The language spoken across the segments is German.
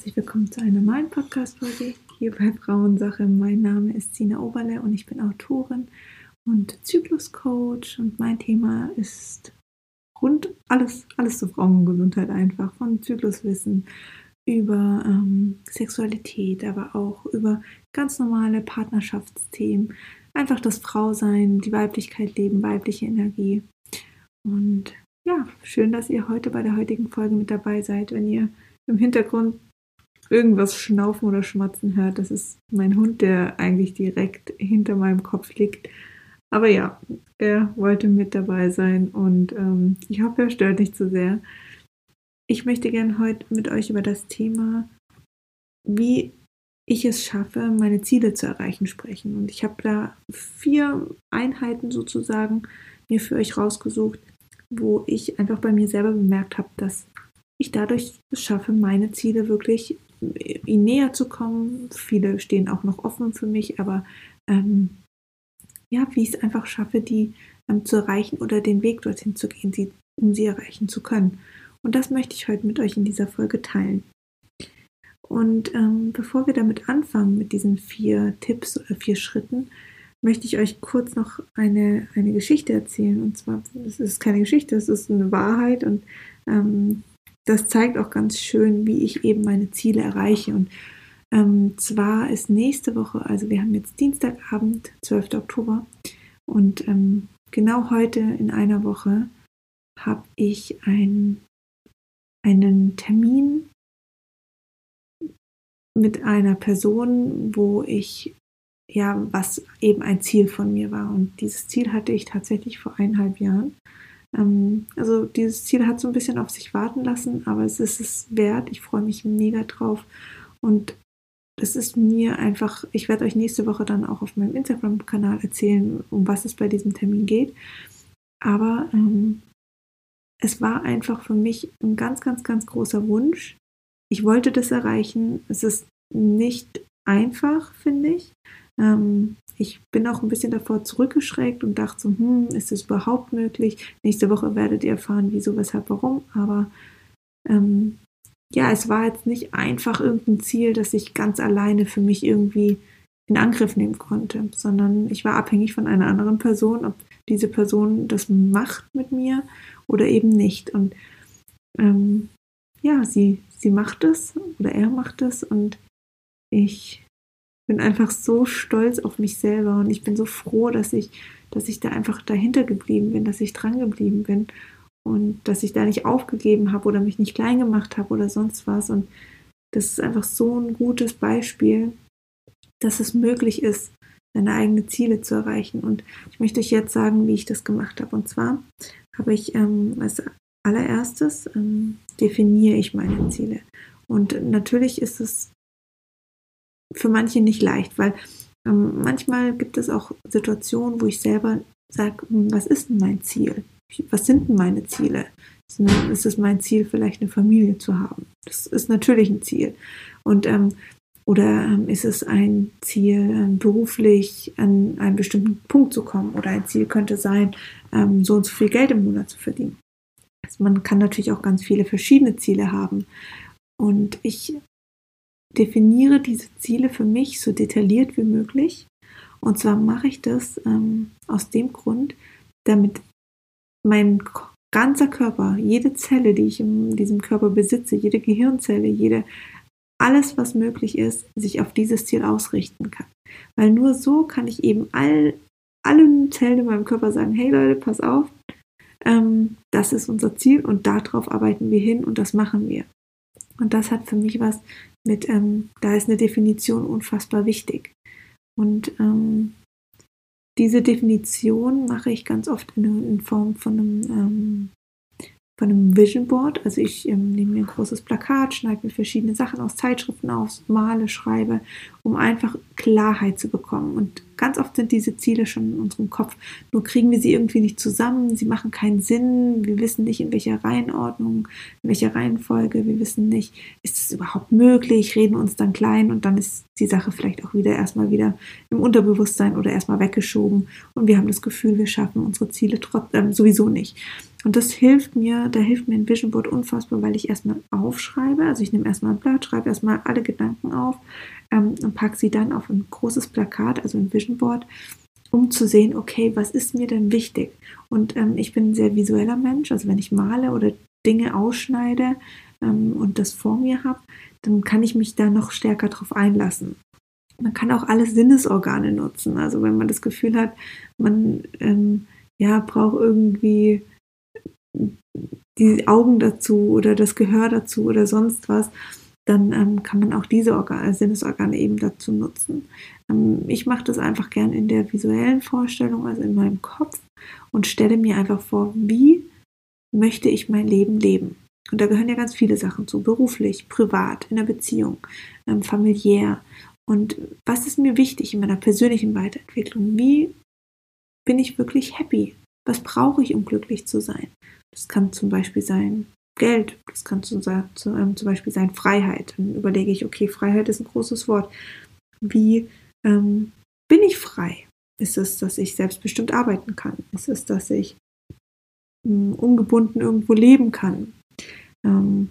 Herzlich willkommen zu einer neuen Podcast-Folge hier bei Frauensache. Mein Name ist Sina Oberle und ich bin Autorin und Zykluscoach und mein Thema ist rund alles, alles zur Frauengesundheit einfach, von Zykluswissen über ähm, Sexualität, aber auch über ganz normale Partnerschaftsthemen, einfach das Frausein, die Weiblichkeit leben, weibliche Energie. Und ja, schön, dass ihr heute bei der heutigen Folge mit dabei seid. Wenn ihr im Hintergrund irgendwas schnaufen oder schmatzen hört, das ist mein Hund, der eigentlich direkt hinter meinem Kopf liegt. Aber ja, er wollte mit dabei sein und ähm, ich hoffe, er stört nicht zu sehr. Ich möchte gerne heute mit euch über das Thema, wie ich es schaffe, meine Ziele zu erreichen, sprechen. Und ich habe da vier Einheiten sozusagen mir für euch rausgesucht, wo ich einfach bei mir selber bemerkt habe, dass ich dadurch es schaffe, meine Ziele wirklich ihnen näher zu kommen. Viele stehen auch noch offen für mich, aber ähm, ja, wie ich es einfach schaffe, die ähm, zu erreichen oder den Weg dorthin zu gehen, sie, um sie erreichen zu können. Und das möchte ich heute mit euch in dieser Folge teilen. Und ähm, bevor wir damit anfangen, mit diesen vier Tipps oder vier Schritten, möchte ich euch kurz noch eine, eine Geschichte erzählen. Und zwar, es ist keine Geschichte, es ist eine Wahrheit und ähm, das zeigt auch ganz schön, wie ich eben meine Ziele erreiche. Und ähm, zwar ist nächste Woche, also wir haben jetzt Dienstagabend, 12. Oktober, und ähm, genau heute in einer Woche habe ich ein, einen Termin mit einer Person, wo ich ja, was eben ein Ziel von mir war. Und dieses Ziel hatte ich tatsächlich vor eineinhalb Jahren. Ähm, also dieses Ziel hat so ein bisschen auf sich warten lassen, aber es ist es wert. Ich freue mich mega drauf. Und es ist mir einfach, ich werde euch nächste Woche dann auch auf meinem Instagram-Kanal erzählen, um was es bei diesem Termin geht. Aber ähm, es war einfach für mich ein ganz, ganz, ganz großer Wunsch. Ich wollte das erreichen. Es ist nicht einfach, finde ich. Ähm, ich bin auch ein bisschen davor zurückgeschreckt und dachte so, hm, ist das überhaupt möglich? Nächste Woche werdet ihr erfahren, wieso, weshalb, warum. Aber ähm, ja, es war jetzt nicht einfach irgendein Ziel, das ich ganz alleine für mich irgendwie in Angriff nehmen konnte, sondern ich war abhängig von einer anderen Person, ob diese Person das macht mit mir oder eben nicht. Und ähm, ja, sie, sie macht es oder er macht es und ich bin einfach so stolz auf mich selber und ich bin so froh, dass ich, dass ich da einfach dahinter geblieben bin, dass ich dran geblieben bin und dass ich da nicht aufgegeben habe oder mich nicht klein gemacht habe oder sonst was. Und das ist einfach so ein gutes Beispiel, dass es möglich ist, seine eigenen Ziele zu erreichen. Und ich möchte euch jetzt sagen, wie ich das gemacht habe. Und zwar habe ich ähm, als allererstes ähm, definiere ich meine Ziele. Und natürlich ist es für manche nicht leicht, weil ähm, manchmal gibt es auch Situationen, wo ich selber sage, hm, was ist denn mein Ziel? Was sind denn meine Ziele? Ist es mein Ziel, vielleicht eine Familie zu haben? Das ist natürlich ein Ziel. Und ähm, oder ähm, ist es ein Ziel, ähm, beruflich an einen bestimmten Punkt zu kommen? Oder ein Ziel könnte sein, ähm, so und so viel Geld im Monat zu verdienen. Also man kann natürlich auch ganz viele verschiedene Ziele haben. Und ich definiere diese Ziele für mich so detailliert wie möglich. Und zwar mache ich das ähm, aus dem Grund, damit mein ganzer Körper, jede Zelle, die ich in diesem Körper besitze, jede Gehirnzelle, jede, alles, was möglich ist, sich auf dieses Ziel ausrichten kann. Weil nur so kann ich eben all, allen Zellen in meinem Körper sagen, hey Leute, pass auf, ähm, das ist unser Ziel und darauf arbeiten wir hin und das machen wir. Und das hat für mich was mit, ähm, da ist eine Definition unfassbar wichtig. Und ähm, diese Definition mache ich ganz oft in, in Form von einem ähm, von einem Vision Board. Also ich ähm, nehme mir ein großes Plakat, schneide mir verschiedene Sachen aus Zeitschriften aus, male, schreibe, um einfach Klarheit zu bekommen. Und ganz oft sind diese Ziele schon in unserem Kopf, nur kriegen wir sie irgendwie nicht zusammen, sie machen keinen Sinn, wir wissen nicht, in welcher Reihenordnung, in welcher Reihenfolge, wir wissen nicht, ist es überhaupt möglich, reden uns dann klein und dann ist die Sache vielleicht auch wieder erstmal wieder im Unterbewusstsein oder erstmal weggeschoben. Und wir haben das Gefühl, wir schaffen unsere Ziele trotzdem äh, sowieso nicht. Und das hilft mir, da hilft mir ein Vision Board unfassbar, weil ich erstmal aufschreibe. Also ich nehme erstmal ein Blatt, schreibe erstmal alle Gedanken auf ähm, und packe sie dann auf ein großes Plakat, also ein Vision Board, um zu sehen, okay, was ist mir denn wichtig? Und ähm, ich bin ein sehr visueller Mensch, also wenn ich male oder Dinge ausschneide ähm, und das vor mir habe, dann kann ich mich da noch stärker drauf einlassen. Man kann auch alle Sinnesorgane nutzen. Also wenn man das Gefühl hat, man ähm, ja, braucht irgendwie die Augen dazu oder das Gehör dazu oder sonst was, dann ähm, kann man auch diese Organe, Sinnesorgane eben dazu nutzen. Ähm, ich mache das einfach gern in der visuellen Vorstellung, also in meinem Kopf und stelle mir einfach vor, wie möchte ich mein Leben leben. Und da gehören ja ganz viele Sachen zu, beruflich, privat, in der Beziehung, ähm, familiär. Und was ist mir wichtig in meiner persönlichen Weiterentwicklung? Wie bin ich wirklich happy? Was brauche ich, um glücklich zu sein? Das kann zum Beispiel sein Geld, das kann zum, ähm, zum Beispiel sein Freiheit. Dann überlege ich, okay, Freiheit ist ein großes Wort. Wie ähm, bin ich frei? Ist es, dass ich selbstbestimmt arbeiten kann? Ist es, dass ich ähm, ungebunden irgendwo leben kann? Ähm,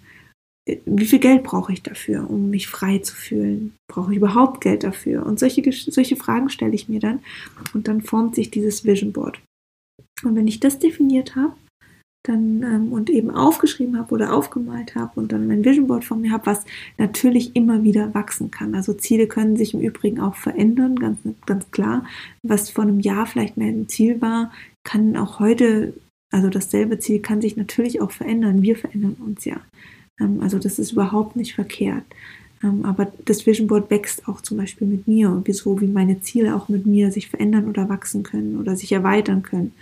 wie viel Geld brauche ich dafür, um mich frei zu fühlen? Brauche ich überhaupt Geld dafür? Und solche, solche Fragen stelle ich mir dann und dann formt sich dieses Vision Board. Und wenn ich das definiert habe, dann ähm, und eben aufgeschrieben habe oder aufgemalt habe und dann mein Vision Board von mir habe, was natürlich immer wieder wachsen kann. Also Ziele können sich im Übrigen auch verändern, ganz, ganz klar. Was vor einem Jahr vielleicht mehr ein Ziel war, kann auch heute, also dasselbe Ziel kann sich natürlich auch verändern. Wir verändern uns ja. Ähm, also das ist überhaupt nicht verkehrt. Ähm, aber das Vision Board wächst auch zum Beispiel mit mir und wieso, wie meine Ziele auch mit mir sich verändern oder wachsen können oder sich erweitern können.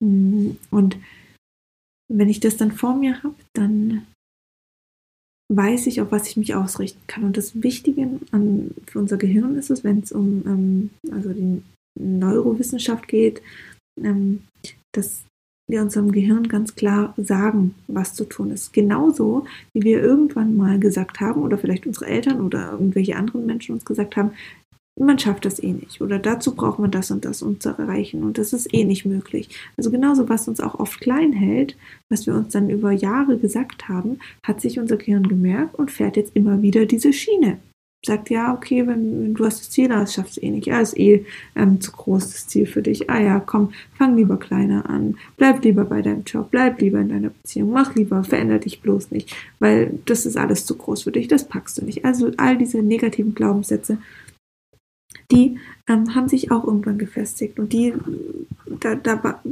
Mm, und wenn ich das dann vor mir habe, dann weiß ich, auf was ich mich ausrichten kann. Und das Wichtige an, für unser Gehirn ist es, wenn es um ähm, also die Neurowissenschaft geht, ähm, dass wir unserem Gehirn ganz klar sagen, was zu tun ist. Genauso wie wir irgendwann mal gesagt haben, oder vielleicht unsere Eltern oder irgendwelche anderen Menschen uns gesagt haben, man schafft das eh nicht oder dazu braucht man das und das, um zu erreichen und das ist eh nicht möglich. Also genauso, was uns auch oft klein hält, was wir uns dann über Jahre gesagt haben, hat sich unser Gehirn gemerkt und fährt jetzt immer wieder diese Schiene. Sagt, ja, okay, wenn, wenn du hast das Ziel, das schaffst du eh nicht. Ja, ist eh ähm, zu groß das Ziel für dich. Ah ja, komm, fang lieber kleiner an. Bleib lieber bei deinem Job, bleib lieber in deiner Beziehung, mach lieber, veränder dich bloß nicht, weil das ist alles zu groß für dich, das packst du nicht. Also all diese negativen Glaubenssätze die ähm, haben sich auch irgendwann gefestigt und die, da, da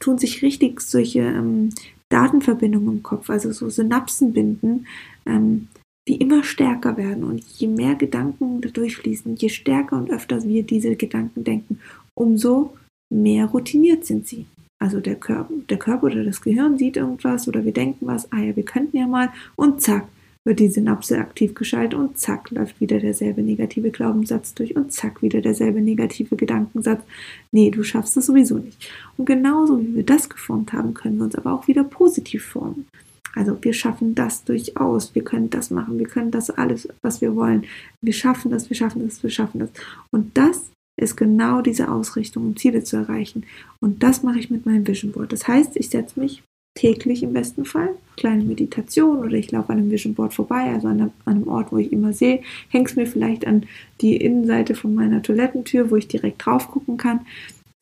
tun sich richtig solche ähm, Datenverbindungen im Kopf, also so Synapsen binden, ähm, die immer stärker werden. Und je mehr Gedanken da durchfließen, je stärker und öfter wir diese Gedanken denken, umso mehr routiniert sind sie. Also der Körper, der Körper oder das Gehirn sieht irgendwas oder wir denken was, ah ja, wir könnten ja mal und zack, wird die Synapse aktiv geschaltet und zack, läuft wieder derselbe negative Glaubenssatz durch und zack, wieder derselbe negative Gedankensatz. Nee, du schaffst es sowieso nicht. Und genauso wie wir das geformt haben, können wir uns aber auch wieder positiv formen. Also wir schaffen das durchaus, wir können das machen, wir können das alles, was wir wollen. Wir schaffen das, wir schaffen das, wir schaffen das. Und das ist genau diese Ausrichtung, um Ziele zu erreichen. Und das mache ich mit meinem Vision Board. Das heißt, ich setze mich täglich im besten Fall. Kleine Meditation oder ich laufe an einem Vision Board vorbei, also an einem, Ort, wo ich immer sehe, hänge es mir vielleicht an die Innenseite von meiner Toilettentür, wo ich direkt drauf gucken kann.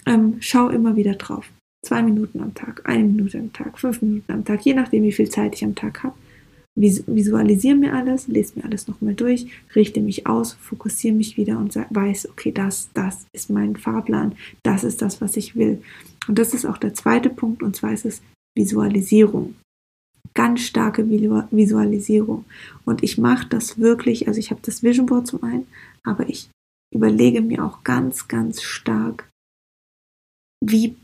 Ähm, schau immer wieder drauf. Zwei Minuten am Tag, eine Minute am Tag, fünf Minuten am Tag, je nachdem, wie viel Zeit ich am Tag habe. Visualisiere mir alles, lese mir alles nochmal durch, richte mich aus, fokussiere mich wieder und weiß, okay, das, das ist mein Fahrplan, das ist das, was ich will. Und das ist auch der zweite Punkt, und zwar ist es Visualisierung. Ganz starke Visualisierung. Und ich mache das wirklich, also ich habe das Vision Board zum einen, aber ich überlege mir auch ganz, ganz stark, wie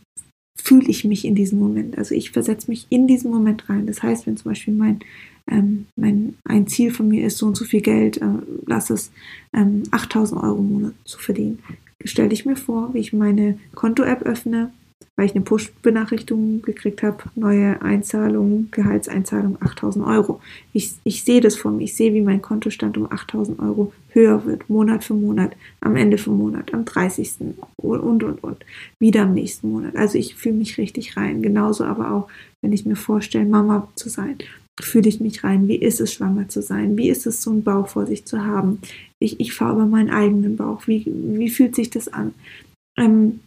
fühle ich mich in diesem Moment. Also ich versetze mich in diesen Moment rein. Das heißt, wenn zum Beispiel mein, ähm, mein ein Ziel von mir ist, so und so viel Geld, äh, lass es ähm, 8000 Euro im Monat zu verdienen, stelle ich mir vor, wie ich meine Konto-App öffne, weil ich eine Push-Benachrichtigung gekriegt habe, neue Einzahlung, Gehaltseinzahlung 8000 Euro. Ich, ich sehe das vor mir, ich sehe, wie mein Kontostand um 8000 Euro höher wird, Monat für Monat, am Ende vom Monat, am 30. und, und, und, wieder am nächsten Monat. Also ich fühle mich richtig rein. Genauso aber auch, wenn ich mir vorstelle, Mama zu sein fühle ich mich rein? Wie ist es, schwanger zu sein? Wie ist es, so einen Bauch vor sich zu haben? Ich, ich fahre über meinen eigenen Bauch. Wie, wie fühlt sich das an? Ähm,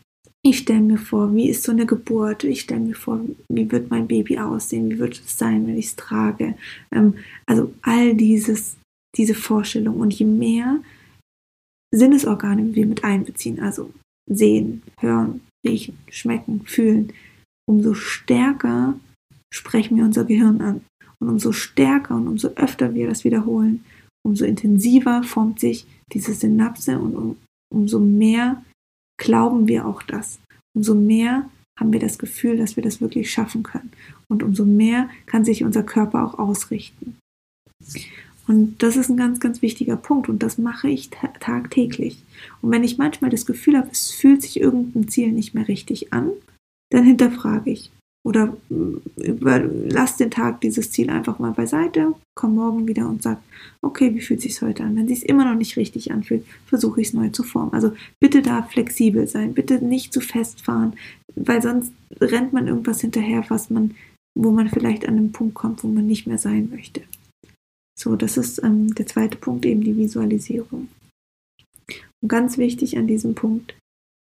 ich stelle mir vor, wie ist so eine Geburt? Ich stelle mir vor, wie wird mein Baby aussehen? Wie wird es sein, wenn ich es trage? Ähm, also all dieses, diese Vorstellung. Und je mehr Sinnesorgane wir mit einbeziehen, also sehen, hören, riechen, schmecken, fühlen, umso stärker sprechen wir unser Gehirn an. Und umso stärker und umso öfter wir das wiederholen, umso intensiver formt sich diese Synapse und um, umso mehr glauben wir auch das. Umso mehr haben wir das Gefühl, dass wir das wirklich schaffen können. Und umso mehr kann sich unser Körper auch ausrichten. Und das ist ein ganz, ganz wichtiger Punkt und das mache ich tagtäglich. Und wenn ich manchmal das Gefühl habe, es fühlt sich irgendein Ziel nicht mehr richtig an, dann hinterfrage ich, oder lass den Tag dieses Ziel einfach mal beiseite, komm morgen wieder und sag, okay, wie fühlt sich heute an? Wenn sich immer noch nicht richtig anfühlt, versuche ich es neu zu formen. Also bitte da flexibel sein, bitte nicht zu festfahren, weil sonst rennt man irgendwas hinterher, was man, wo man vielleicht an einen Punkt kommt, wo man nicht mehr sein möchte. So, das ist ähm, der zweite Punkt, eben die Visualisierung. Und ganz wichtig an diesem Punkt,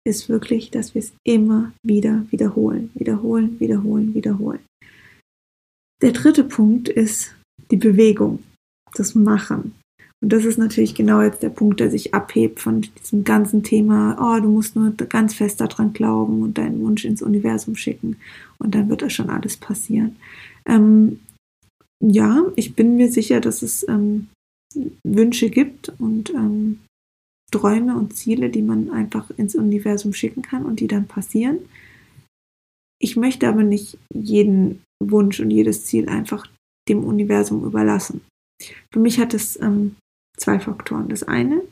ist wirklich, dass wir es immer wieder wiederholen, wiederholen, wiederholen, wiederholen. Der dritte Punkt ist die Bewegung, das Machen. Und das ist natürlich genau jetzt der Punkt, der sich abhebt von diesem ganzen Thema, oh, du musst nur ganz fest daran glauben und deinen Wunsch ins Universum schicken und dann wird das schon alles passieren. Ähm, ja, ich bin mir sicher, dass es ähm, Wünsche gibt und ähm, Träume und Ziele, die man einfach ins Universum schicken kann und die dann passieren. Ich möchte aber nicht jeden Wunsch und jedes Ziel einfach dem Universum überlassen. Für mich hat es ähm, zwei Faktoren. Das eine,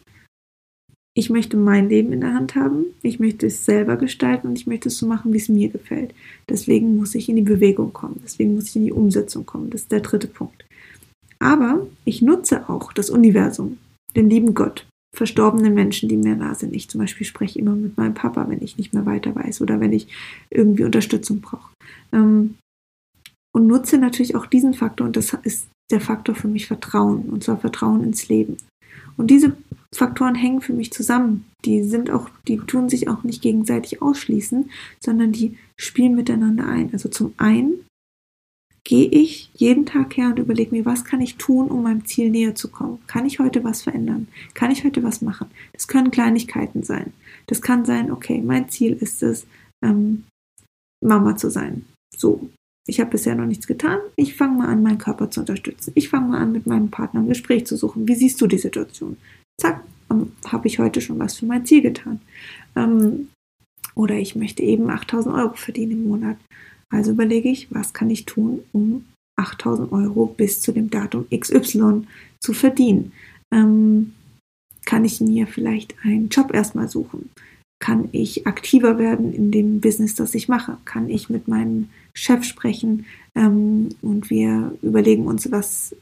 ich möchte mein Leben in der Hand haben, ich möchte es selber gestalten und ich möchte es so machen, wie es mir gefällt. Deswegen muss ich in die Bewegung kommen, deswegen muss ich in die Umsetzung kommen. Das ist der dritte Punkt. Aber ich nutze auch das Universum, den lieben Gott, verstorbenen Menschen, die mir nah sind. Ich zum Beispiel spreche immer mit meinem Papa, wenn ich nicht mehr weiter weiß oder wenn ich irgendwie Unterstützung brauche. Ähm, und nutze natürlich auch diesen Faktor und das ist der Faktor für mich Vertrauen und zwar Vertrauen ins Leben. Und diese Faktoren hängen für mich zusammen. Die sind auch, die tun sich auch nicht gegenseitig ausschließen, sondern die spielen miteinander ein. Also zum einen gehe ich jeden Tag her und überlege mir, was kann ich tun, um meinem Ziel näher zu kommen? Kann ich heute was verändern? Kann ich heute was machen? Das können Kleinigkeiten sein. Das kann sein, okay, mein Ziel ist es, ähm, Mama zu sein. So, ich habe bisher noch nichts getan. Ich fange mal an, meinen Körper zu unterstützen. Ich fange mal an, mit meinem Partner ein Gespräch zu suchen. Wie siehst du die Situation? Zack, ähm, habe ich heute schon was für mein Ziel getan. Ähm, oder ich möchte eben 8000 Euro verdienen im Monat. Also überlege ich, was kann ich tun, um 8000 Euro bis zu dem Datum XY zu verdienen. Ähm, kann ich mir vielleicht einen Job erstmal suchen? Kann ich aktiver werden in dem Business, das ich mache? Kann ich mit meinem Chef sprechen ähm, und wir überlegen uns, was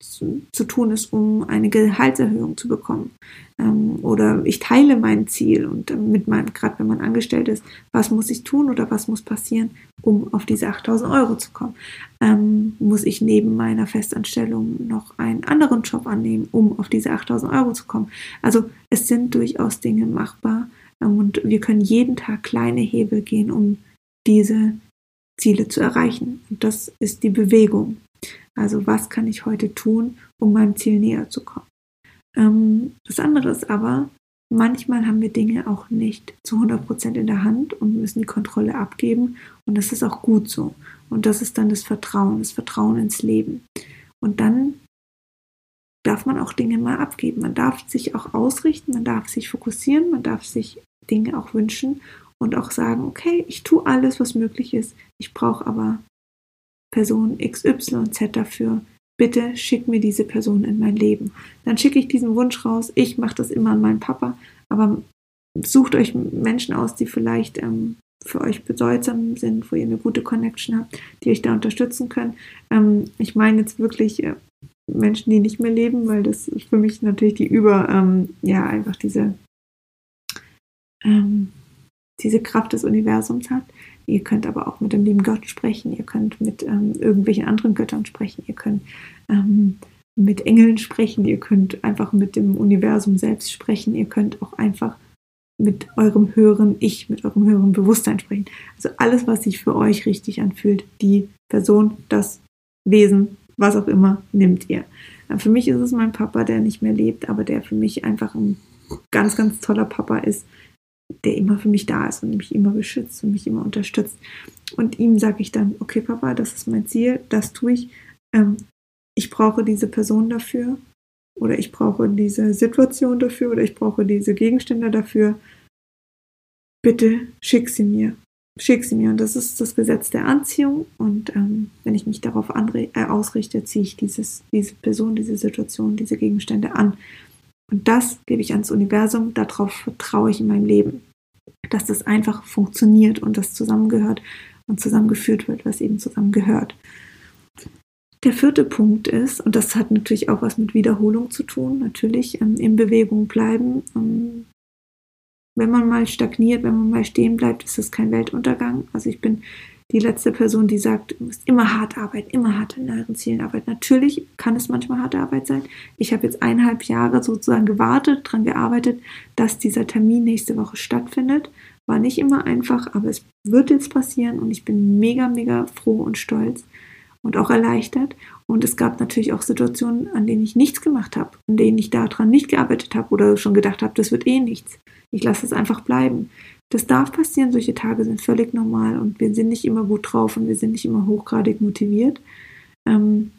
zu, zu tun ist, um eine Gehaltserhöhung zu bekommen. Ähm, oder ich teile mein Ziel und äh, mit meinem, gerade wenn man angestellt ist, was muss ich tun oder was muss passieren, um auf diese 8000 Euro zu kommen? Ähm, muss ich neben meiner Festanstellung noch einen anderen Job annehmen, um auf diese 8000 Euro zu kommen? Also es sind durchaus Dinge machbar ähm, und wir können jeden Tag kleine Hebel gehen, um diese Ziele zu erreichen. Und das ist die Bewegung. Also was kann ich heute tun, um meinem Ziel näher zu kommen? Ähm, das andere ist aber, manchmal haben wir Dinge auch nicht zu 100% in der Hand und müssen die Kontrolle abgeben. Und das ist auch gut so. Und das ist dann das Vertrauen, das Vertrauen ins Leben. Und dann darf man auch Dinge mal abgeben. Man darf sich auch ausrichten, man darf sich fokussieren, man darf sich Dinge auch wünschen und auch sagen, okay, ich tue alles, was möglich ist. Ich brauche aber Person XYZ dafür. Bitte schick mir diese Person in mein Leben. Dann schicke ich diesen Wunsch raus. Ich mache das immer an meinen Papa, aber sucht euch Menschen aus, die vielleicht ähm, für euch bedeutsam sind, wo ihr eine gute Connection habt, die euch da unterstützen können. Ähm, ich meine jetzt wirklich äh, Menschen, die nicht mehr leben, weil das für mich natürlich die über, ähm, ja, einfach diese, ähm, diese Kraft des Universums hat. Ihr könnt aber auch mit dem lieben Gott sprechen, ihr könnt mit ähm, irgendwelchen anderen Göttern sprechen, ihr könnt ähm, mit Engeln sprechen, ihr könnt einfach mit dem Universum selbst sprechen, ihr könnt auch einfach mit eurem höheren Ich, mit eurem höheren Bewusstsein sprechen. Also alles, was sich für euch richtig anfühlt, die Person, das Wesen, was auch immer, nimmt ihr. Für mich ist es mein Papa, der nicht mehr lebt, aber der für mich einfach ein ganz, ganz toller Papa ist, der immer für mich da ist und mich immer beschützt und mich immer unterstützt. Und ihm sage ich dann, okay, Papa, das ist mein Ziel, das tue ich. Ähm, ich brauche diese Person dafür oder ich brauche diese Situation dafür oder ich brauche diese Gegenstände dafür. Bitte schick sie mir. Schick sie mir. Und das ist das Gesetz der Anziehung. Und ähm, wenn ich mich darauf äh, ausrichte, ziehe ich dieses, diese Person, diese Situation, diese Gegenstände an. Und das gebe ich ans Universum. Darauf vertraue ich in meinem Leben. Dass das einfach funktioniert und das zusammengehört und zusammengeführt wird, was eben zusammengehört. Der vierte Punkt ist, und das hat natürlich auch was mit Wiederholung zu tun, natürlich ähm, in Bewegung bleiben. Ähm, wenn man mal stagniert, wenn man mal stehen bleibt, ist das kein Weltuntergang. Also ich bin die letzte Person, die sagt, du musst immer hart arbeiten, immer hart in euren Zielen arbeiten. Natürlich kann es manchmal harte Arbeit sein. Ich habe jetzt eineinhalb Jahre sozusagen gewartet, daran gearbeitet, dass dieser Termin nächste Woche stattfindet. War nicht immer einfach, aber es wird jetzt passieren und ich bin mega, mega froh und stolz und auch erleichtert. Und es gab natürlich auch Situationen, an denen ich nichts gemacht habe, an denen ich daran nicht gearbeitet habe oder schon gedacht habe, das wird eh nichts. Ich lasse es einfach bleiben. Das darf passieren, solche Tage sind völlig normal und wir sind nicht immer gut drauf und wir sind nicht immer hochgradig motiviert. Ähm,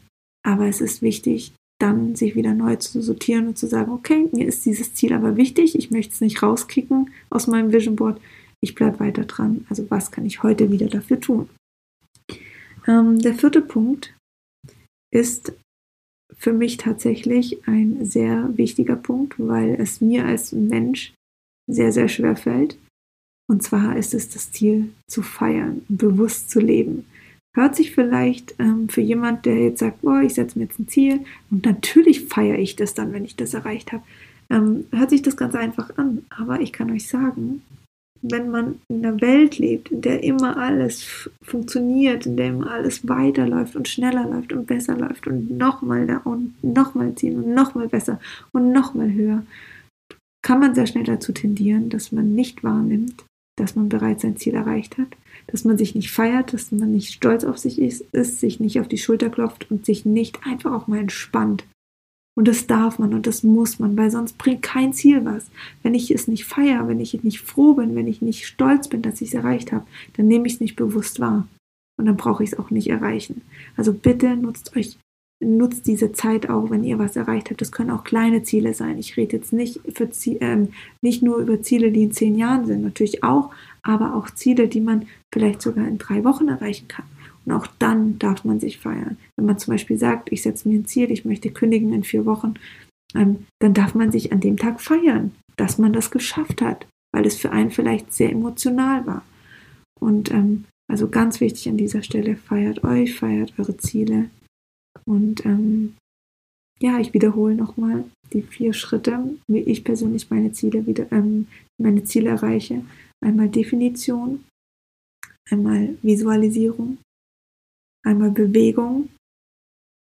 aber es ist wichtig, dann sich wieder neu zu sortieren und zu sagen, okay, mir ist dieses Ziel aber wichtig, ich möchte es nicht rauskicken aus meinem Vision Board, ich bleibe weiter dran. Also was kann ich heute wieder dafür tun? Ähm, der vierte Punkt ist für mich tatsächlich ein sehr wichtiger Punkt, weil es mir als Mensch sehr, sehr schwer fällt. Und zwar ist es das Ziel zu feiern bewusst zu leben. Hört sich vielleicht ähm, für jemand, der jetzt sagt, oh, ich setze mir jetzt ein Ziel und natürlich feiere ich das dann, wenn ich das erreicht habe, ähm, hört sich das ganz einfach an. Aber ich kann euch sagen, wenn man in einer Welt lebt, in der immer alles funktioniert, in der immer alles weiterläuft und schneller läuft und besser läuft und nochmal da und nochmal ziehen und nochmal besser und nochmal höher, kann man sehr schnell dazu tendieren, dass man nicht wahrnimmt, dass man bereits sein Ziel erreicht hat, dass man sich nicht feiert, dass man nicht stolz auf sich ist, ist sich nicht auf die Schulter klopft und sich nicht einfach auch mal entspannt und das darf man und das muss man, weil sonst bringt kein Ziel was. Wenn ich es nicht feiere, wenn ich nicht froh bin, wenn ich nicht stolz bin, dass ich es erreicht habe, dann nehme ich es nicht bewusst wahr. Und dann brauche ich es auch nicht erreichen. Also bitte nutzt euch, nutzt diese Zeit auch, wenn ihr was erreicht habt. Das können auch kleine Ziele sein. Ich rede jetzt nicht, für, ähm, nicht nur über Ziele, die in zehn Jahren sind, natürlich auch, aber auch Ziele, die man vielleicht sogar in drei Wochen erreichen kann. Und auch dann darf man sich feiern. Wenn man zum Beispiel sagt, ich setze mir ein Ziel, ich möchte kündigen in vier Wochen, ähm, dann darf man sich an dem Tag feiern, dass man das geschafft hat, weil es für einen vielleicht sehr emotional war. Und ähm, also ganz wichtig an dieser Stelle, feiert euch, feiert eure Ziele. Und ähm, ja, ich wiederhole nochmal die vier Schritte, wie ich persönlich meine Ziele wieder, ähm, meine Ziele erreiche. Einmal Definition, einmal Visualisierung, Einmal Bewegung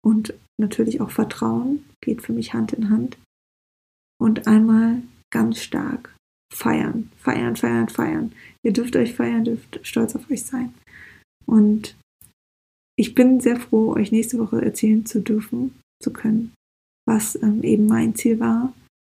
und natürlich auch Vertrauen geht für mich Hand in Hand. Und einmal ganz stark feiern, feiern, feiern, feiern. Ihr dürft euch feiern, dürft stolz auf euch sein. Und ich bin sehr froh, euch nächste Woche erzählen zu dürfen, zu können, was ähm, eben mein Ziel war.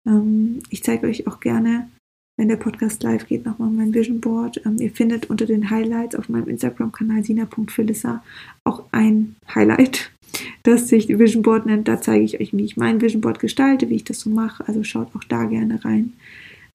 Ähm, ich zeige euch auch gerne wenn der Podcast live geht, nochmal mein Vision Board. Ähm, ihr findet unter den Highlights auf meinem Instagram-Kanal sina.philissa auch ein Highlight, das sich Vision Board nennt. Da zeige ich euch, wie ich mein Vision Board gestalte, wie ich das so mache. Also schaut auch da gerne rein.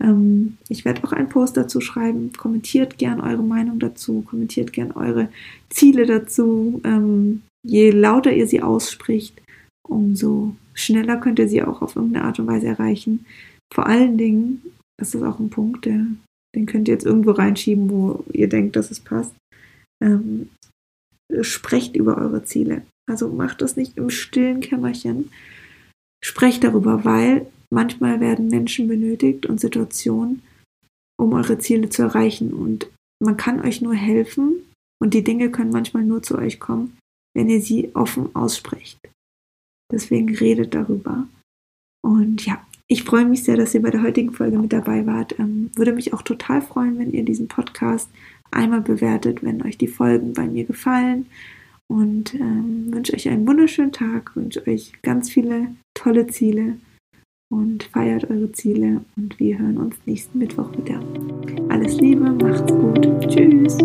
Ähm, ich werde auch einen Post dazu schreiben. Kommentiert gern eure Meinung dazu, kommentiert gern eure Ziele dazu. Ähm, je lauter ihr sie ausspricht, umso schneller könnt ihr sie auch auf irgendeine Art und Weise erreichen. Vor allen Dingen das ist auch ein Punkt, der Den könnt ihr jetzt irgendwo reinschieben, wo ihr denkt, dass es passt. Ähm, sprecht über eure Ziele. Also macht das nicht im stillen Kämmerchen. Sprecht darüber, weil manchmal werden Menschen benötigt und Situationen, um eure Ziele zu erreichen. Und man kann euch nur helfen und die Dinge können manchmal nur zu euch kommen, wenn ihr sie offen aussprecht. Deswegen redet darüber. Und ja, ich freue mich sehr, dass ihr bei der heutigen Folge mit dabei wart. Ähm, würde mich auch total freuen, wenn ihr diesen Podcast einmal bewertet, wenn euch die Folgen bei mir gefallen. Und ähm, wünsche euch einen wunderschönen Tag, wünsche euch ganz viele tolle Ziele und feiert eure Ziele. Und wir hören uns nächsten Mittwoch wieder. Alles Liebe, macht's gut. Tschüss.